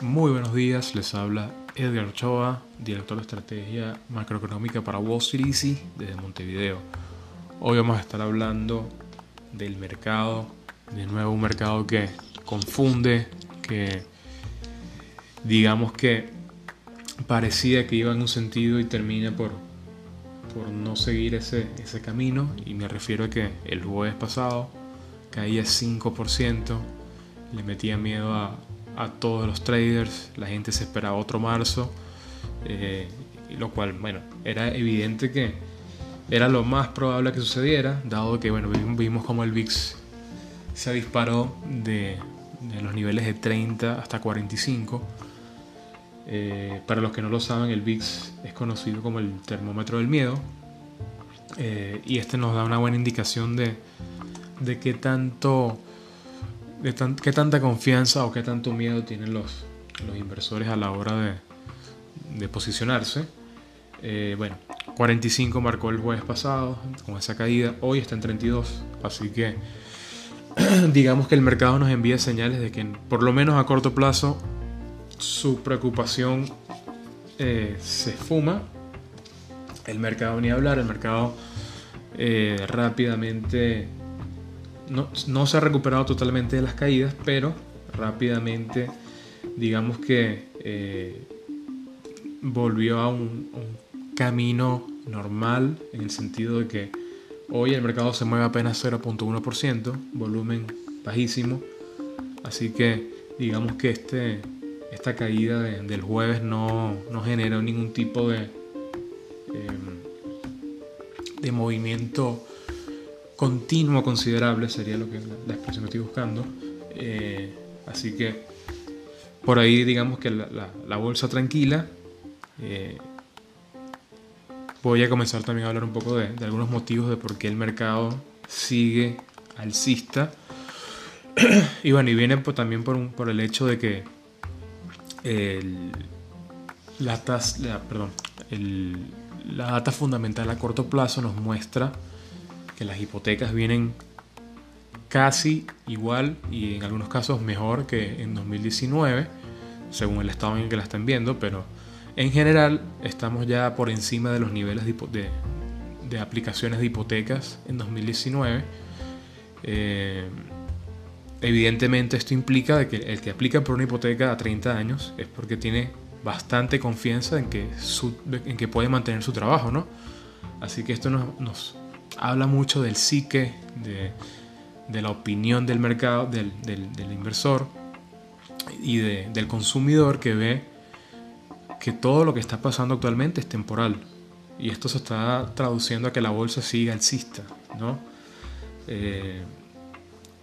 Muy buenos días, les habla Edgar Ochoa, director de estrategia macroeconómica para Wall Street desde Montevideo. Hoy vamos a estar hablando del mercado, de nuevo un mercado que confunde, que digamos que parecía que iba en un sentido y termina por, por no seguir ese, ese camino. Y me refiero a que el jueves pasado caía 5%, le metía miedo a, a todos los traders, la gente se esperaba otro marzo, eh, lo cual, bueno, era evidente que era lo más probable que sucediera, dado que, bueno, vimos como el VIX se disparó de, los niveles de 30 hasta 45. Eh, para los que no lo saben, el VIX es conocido como el termómetro del miedo. Eh, y este nos da una buena indicación de, de qué tanto de qué tanta confianza o qué tanto miedo tienen los, los inversores a la hora de, posicionarse. Eh, bueno, 45 marcó el jueves pasado con esa caída, hoy está en 32, así que digamos que el mercado nos envía señales de que por lo menos a corto plazo su preocupación eh, se fuma. El mercado ni hablar, el mercado eh, rápidamente no, se ha recuperado totalmente de las caídas, pero rápidamente digamos que eh, volvió a un, camino normal en el sentido de que hoy el mercado se mueve apenas 0.1%, volumen bajísimo, así que digamos que este, esta caída del jueves no, no, generó ningún tipo de, em, de movimiento continuo considerable sería lo que la, expresión que estoy buscando. Eh, así que por ahí digamos que la, bolsa tranquila. Eh, voy a comenzar también a hablar un poco de, algunos motivos de por qué el mercado sigue alcista. y bueno, y viene también por, por el hecho de que la, perdón, la data fundamental a corto plazo nos muestra que las hipotecas vienen casi igual y en algunos casos mejor que en 2019, según el estado en el que la están viendo, pero en general estamos ya por encima de los niveles de, aplicaciones de hipotecas en 2019. Eh, evidentemente esto implica de que el que aplica por una hipoteca a 30 años es porque tiene bastante confianza en que, en que puede mantener su trabajo, ¿no? Así que esto nos habla mucho del psique, de, la opinión del mercado, del, inversor y del consumidor que ve que todo lo que está pasando actualmente es temporal. Y esto se está traduciendo a que la bolsa siga alcista. ¿no? Eh,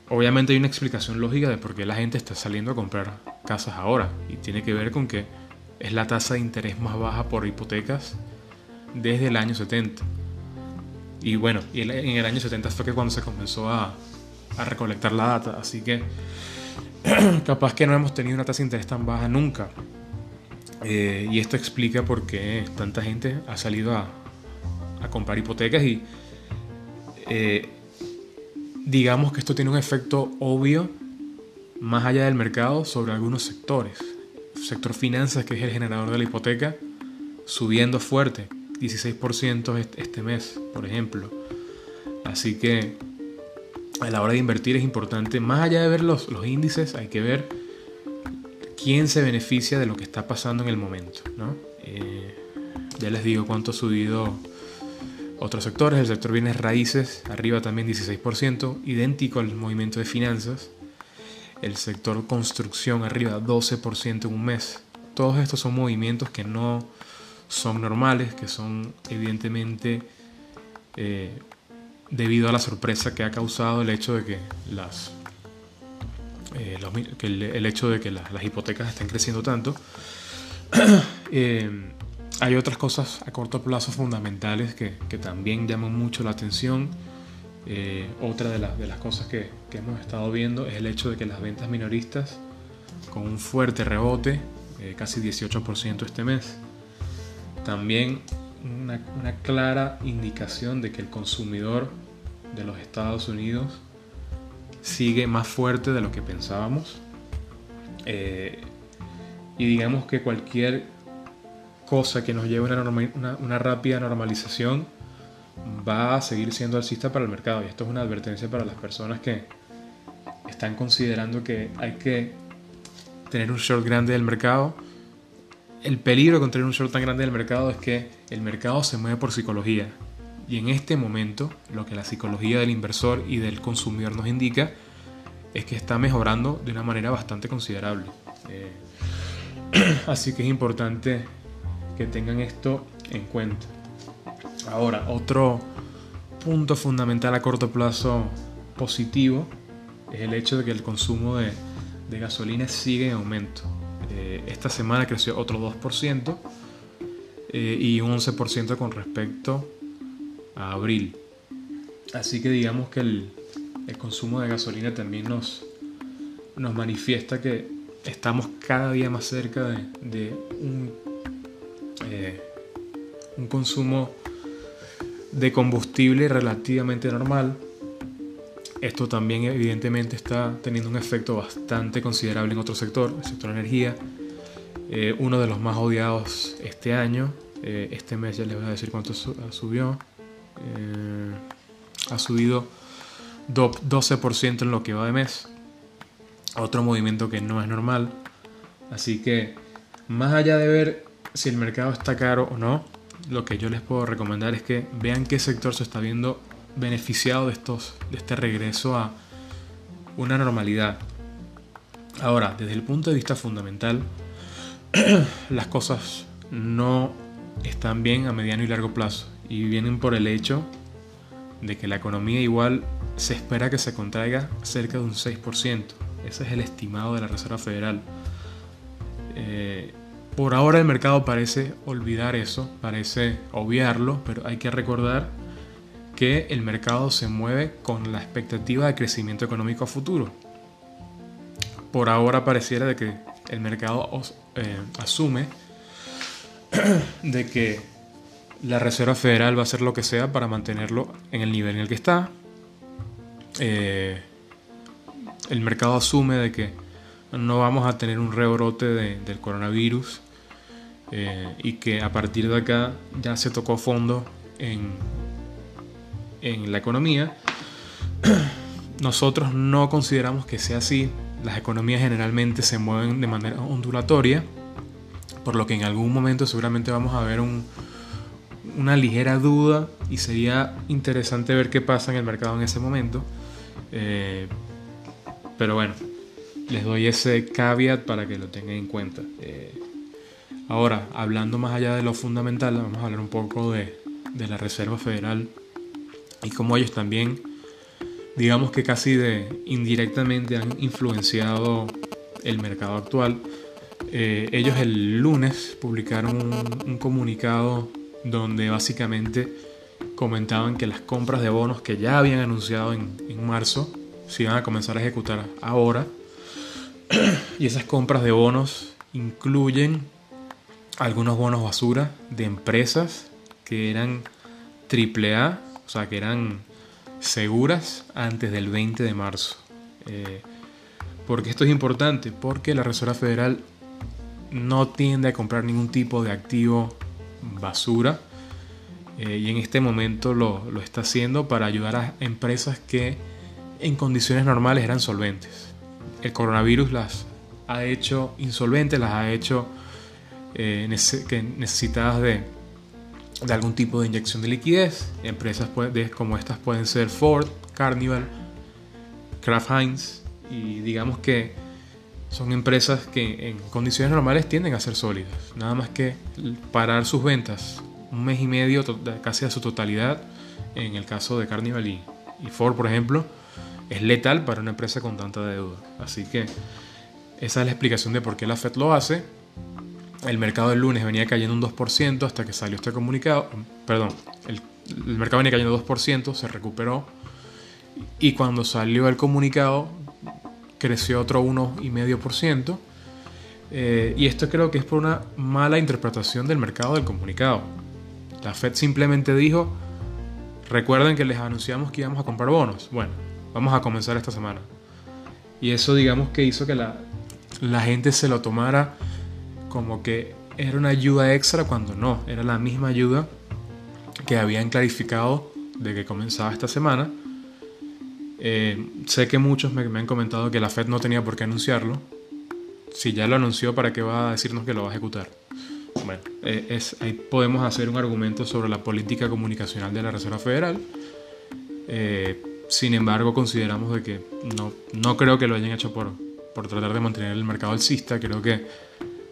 obviamente hay una explicación lógica de por qué la gente está saliendo a comprar casas ahora. Y tiene que ver con que es la tasa de interés más baja por hipotecas desde el año 70. Y bueno, en el año 70 fue que cuando se comenzó a, recolectar la data. Así que capaz que no hemos tenido una tasa de interés tan baja nunca. Eh, y esto explica por qué tanta gente ha salido a, a comprar hipotecas y eh, digamos que esto tiene un efecto obvio más allá del mercado sobre algunos sectores. sector finanzas, que es el generador de la hipoteca, subiendo fuerte. 16% este mes, por ejemplo. Así que a la hora de invertir es importante, más allá de ver los, los índices, hay que ver quién se beneficia de lo que está pasando en el momento. ¿no? Eh, ya les digo cuánto ha subido otros sectores. El sector bienes raíces, arriba también 16%, idéntico al movimiento de finanzas. El sector construcción, arriba 12% en un mes. Todos estos son movimientos que no son normales, que son evidentemente eh, debido a la sorpresa que ha causado el hecho de que las eh, el, hecho de que las hipotecas estén creciendo tanto. Eh, hay otras cosas a corto plazo fundamentales que, también llaman mucho la atención. otra de, de, las cosas que, que, hemos estado viendo es el hecho de que las ventas minoristas, con un fuerte rebote, casi 18% este mes, también una, clara indicación de que el consumidor de los Estados Unidos sigue más fuerte de lo que pensábamos. Eh, y digamos que cualquier cosa que nos lleve a una, rápida normalización va a seguir siendo alcista para el mercado. Y esto es una advertencia para las personas que están considerando que hay que tener un short grande del mercado. El peligro con tener un short tan grande del mercado es que el mercado se mueve por psicología. Y en este momento, lo que la psicología del inversor y del consumidor nos indica es que está mejorando de una manera bastante considerable. Eh, así que es importante que tengan esto en cuenta. Ahora, otro punto fundamental a corto plazo positivo es el hecho de que el consumo de, gasolina sigue en aumento. Eh, esta semana creció otro 2% eh, y un 11% con respecto a abril. Así que digamos que el, consumo de gasolina también nos, nos manifiesta que estamos cada día más cerca de, un, eh, un consumo de combustible relativamente normal. Esto también evidentemente está teniendo un efecto bastante considerable en otro sector, el sector energía, eh, uno de los más odiados este año. Eh, este mes ya les voy a decir cuánto subió. ha subido 12% en lo que va de mes otro movimiento que no es normal. Así que, más allá de ver si el mercado está caro o no, lo que yo les puedo recomendar es que vean qué sector se está viendo beneficiado de, estos, de este regreso a una normalidad. Ahora, desde el punto de vista fundamental, las cosas no están bien a mediano y largo plazo y vienen por el hecho de que la economía igual se espera que se contraiga cerca de un 6%. Ese es el estimado de la Reserva Federal. Eh, por ahora el mercado parece olvidar eso, parece obviarlo, pero hay que recordar que el mercado se mueve con la expectativa de crecimiento económico a futuro. Por ahora pareciera de que el mercado eh, asume de que la Reserva Federal va a hacer lo que sea para mantenerlo en el nivel en el que está. Eh, el mercado asume de que no vamos a tener un rebrote del coronavirus eh, y que a partir de acá ya se tocó fondo en, en la economía. Nosotros no consideramos que sea así. Las economías generalmente se mueven de manera ondulatoria, por lo que en algún momento seguramente vamos a ver una ligera duda y sería interesante ver qué pasa en el mercado en ese momento. Eh, pero bueno, les doy ese caveat para que lo tengan en cuenta. Eh, ahora, hablando más allá de lo fundamental, vamos a hablar un poco de, la Reserva Federal y cómo ellos también, digamos que casi de indirectamente han influenciado el mercado actual. Eh, ellos el lunes publicaron un, comunicado donde básicamente comentaban que las compras de bonos que ya habían anunciado en, en marzo se iban a comenzar a ejecutar ahora. y esas compras de bonos incluyen algunos bonos basura de empresas que eran AAA, o sea, que eran seguras antes del 20 de marzo. Eh, porque esto es importante, porque la Reserva Federal no tiende a comprar ningún tipo de activo basura eh, y en este momento lo, lo está haciendo para ayudar a empresas que en condiciones normales eran solventes. El coronavirus las ha hecho insolventes, las ha hecho eh, necesitadas de, algún tipo de inyección de liquidez. Empresas como estas pueden ser Ford, Carnival, Kraft Heinz y digamos que son empresas que en condiciones normales tienden a ser sólidas. Nada más que parar sus ventas un mes y medio, casi a su totalidad, en el caso de Carnival y Ford, por ejemplo, es letal para una empresa con tanta deuda. Así que esa es la explicación de por qué la Fed lo hace. El mercado del lunes venía cayendo un 2% hasta que salió este comunicado. Perdón, el, mercado venía cayendo 2%, se recuperó. Y cuando salió el comunicado, creció otro 1,5%. Eh, y esto creo que es por una mala interpretación del mercado del comunicado. La Fed simplemente dijo, recuerden que les anunciamos que íbamos a comprar bonos. Bueno, vamos a comenzar esta semana. Y eso digamos que hizo que la, la gente se lo tomara como que era una ayuda extra cuando no, era la misma ayuda que habían clarificado de que comenzaba esta semana. Eh, sé que muchos me, han comentado que la Fed no tenía por qué anunciarlo. Si ya lo anunció, ¿para qué va a decirnos que lo va a ejecutar? Bueno, eh, es, ahí podemos hacer un argumento sobre la política comunicacional de la Reserva Federal. Eh, sin embargo, consideramos de que no, no creo que lo hayan hecho por, por tratar de mantener el mercado alcista. Creo que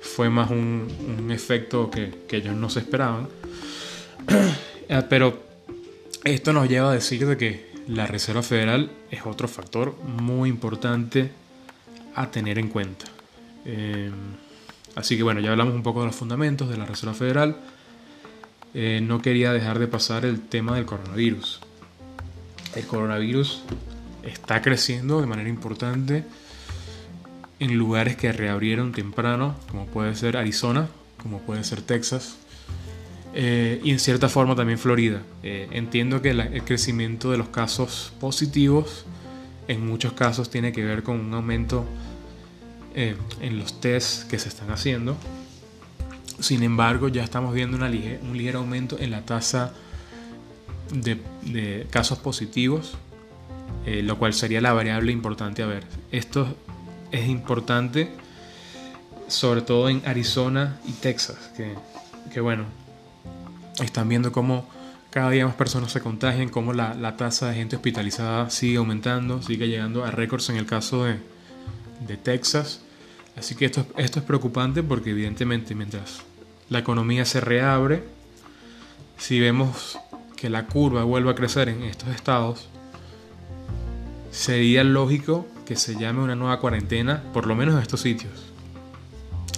fue más un, efecto que, que, ellos no se esperaban. Pero esto nos lleva a decir de que la Reserva Federal es otro factor muy importante a tener en cuenta. Eh, así que bueno, ya hablamos un poco de los fundamentos de la Reserva Federal. Eh, no quería dejar de pasar el tema del coronavirus. El coronavirus está creciendo de manera importante en lugares que reabrieron temprano, como puede ser Arizona, como puede ser Texas, eh, y en cierta forma también Florida. Eh, entiendo que el crecimiento de los casos positivos en muchos casos tiene que ver con un aumento eh, en los tests que se están haciendo. Sin embargo, ya estamos viendo un ligero aumento en la tasa de, de casos positivos, lo cual sería la variable importante a ver. Esto es importante, sobre todo en Arizona y Texas, que, que bueno, están viendo cómo cada día más personas se contagian, cómo la, la, tasa de gente hospitalizada sigue aumentando, sigue llegando a récords en el caso de, de Texas. Así que esto, esto es preocupante porque evidentemente mientras la economía se reabre, si vemos que la curva vuelve a crecer en estos estados, sería lógico que se llame una nueva cuarentena, por lo menos en estos sitios.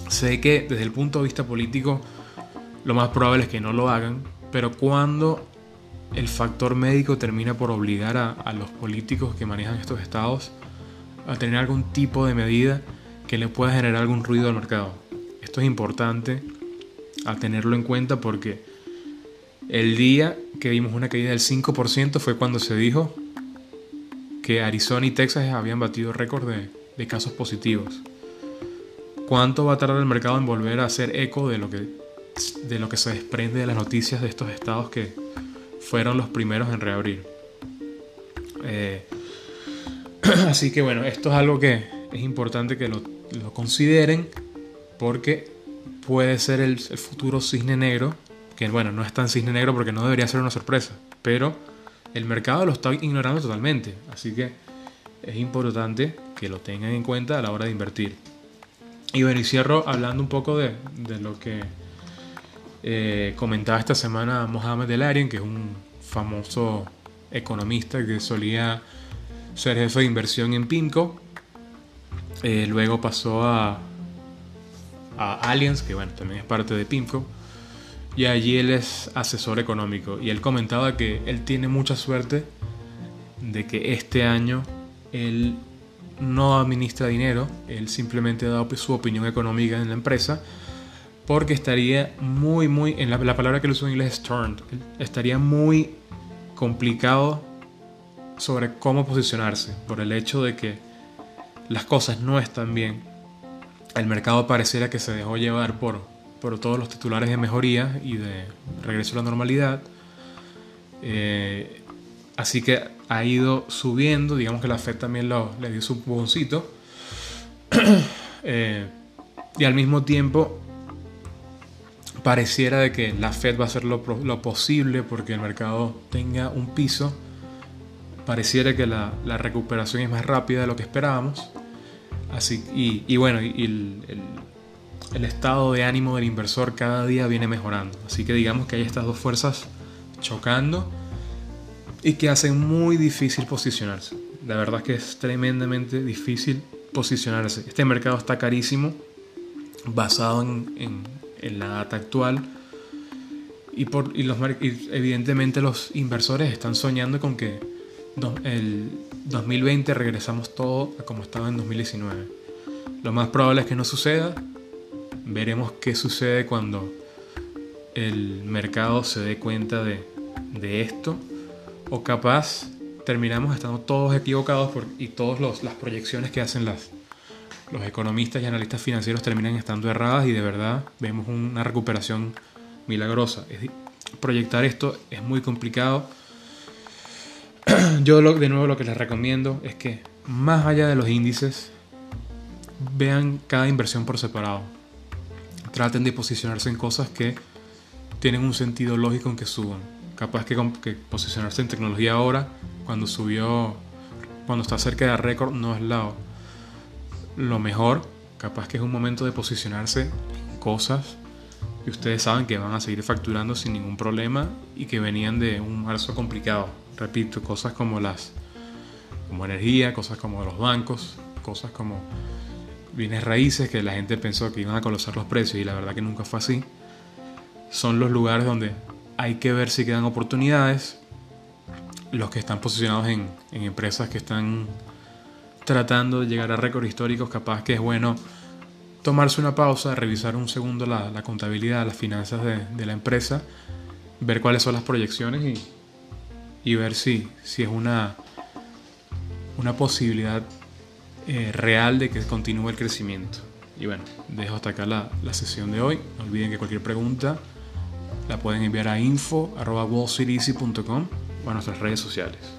Sé que desde el punto de vista político lo más probable es que no lo hagan, pero cuando el factor médico termina por obligar a, los políticos que manejan estos estados a tener algún tipo de medida que le pueda generar algún ruido al mercado. Esto es importante a tenerlo en cuenta porque el día que vimos una caída del 5% fue cuando se dijo que Arizona y Texas habían batido récord de, casos positivos. ¿Cuánto va a tardar el mercado en volver a hacer eco de lo que de lo que se desprende de las noticias de estos estados que fueron los primeros en reabrir. Eh, así que bueno, esto es algo que es importante que lo, consideren porque puede ser el, futuro cisne negro, que bueno, no es tan cisne negro porque no debería ser una sorpresa, pero el mercado lo está ignorando totalmente, así que es importante que lo tengan en cuenta a la hora de invertir. Y bueno, y cierro hablando un poco de, de lo que eh, comentaba esta semana Mohamed El que es un famoso economista que solía ser jefe de inversión en PIMCO. Eh, luego pasó a, a Allianz, que bueno, también es parte de PIMCO. Y allí él es asesor económico. Y él comentaba que él tiene mucha suerte de que este año él no administra dinero, él simplemente dado su opinión económica en la empresa porque estaría muy, muy, en la, palabra que lo uso en inglés es turned, estaría muy complicado sobre cómo posicionarse, por el hecho de que las cosas no están bien. El mercado pareciera que se dejó llevar por, por todos los titulares de mejoría y de regreso a la normalidad. Eh, así que ha ido subiendo, digamos que la Fed también lo, le dio su boncito. Eh, y al mismo tiempo pareciera de que la Fed va a hacer lo, posible porque el mercado tenga un piso. Pareciera que la, recuperación es más rápida de lo que esperábamos. Así, y, bueno, y el, el, estado de ánimo del inversor cada día viene mejorando. Así que digamos que hay estas dos fuerzas chocando y que hacen muy difícil posicionarse. La verdad es que es tremendamente difícil posicionarse. Este mercado está carísimo, basado en en la data actual. Y, por, y, los, evidentemente los inversores están soñando con que el 2020 regresamos todo a como estaba en 2019. Lo más probable es que no suceda. Veremos qué sucede cuando el mercado se dé cuenta de, de esto. o capaz terminamos estando todos equivocados por, y todas las proyecciones que hacen las, los economistas y analistas financieros terminan estando erradas y de verdad vemos una recuperación milagrosa. proyectar esto es muy complicado. Yo de nuevo lo que les recomiendo es que más allá de los índices, vean cada inversión por separado. Traten de posicionarse en cosas que tienen un sentido lógico en que suban. Capaz que, posicionarse en tecnología ahora cuando subió, cuando está cerca de récord, no es lo mejor. Capaz que es un momento de posicionarse en cosas que ustedes saben que van a seguir facturando sin ningún problema y que venían de un marzo complicado. Repito, cosas como las como energía, cosas como los bancos, cosas como bienes raíces que la gente pensó que iban a colapsar los precios y la verdad que nunca fue así. Son los lugares donde hay que ver si quedan oportunidades los que están posicionados en, empresas que están tratando de llegar a récords históricos, capaz que es bueno tomarse una pausa, revisar un segundo la, contabilidad, las finanzas de, la empresa, ver cuáles son las proyecciones y, ver si, si es una, una posibilidad eh, real de que continúe el crecimiento. Y bueno, dejo hasta acá la, la, sesión de hoy. No olviden que cualquier pregunta la pueden enviar a info.wallcityeasy.com a nuestras redes sociales.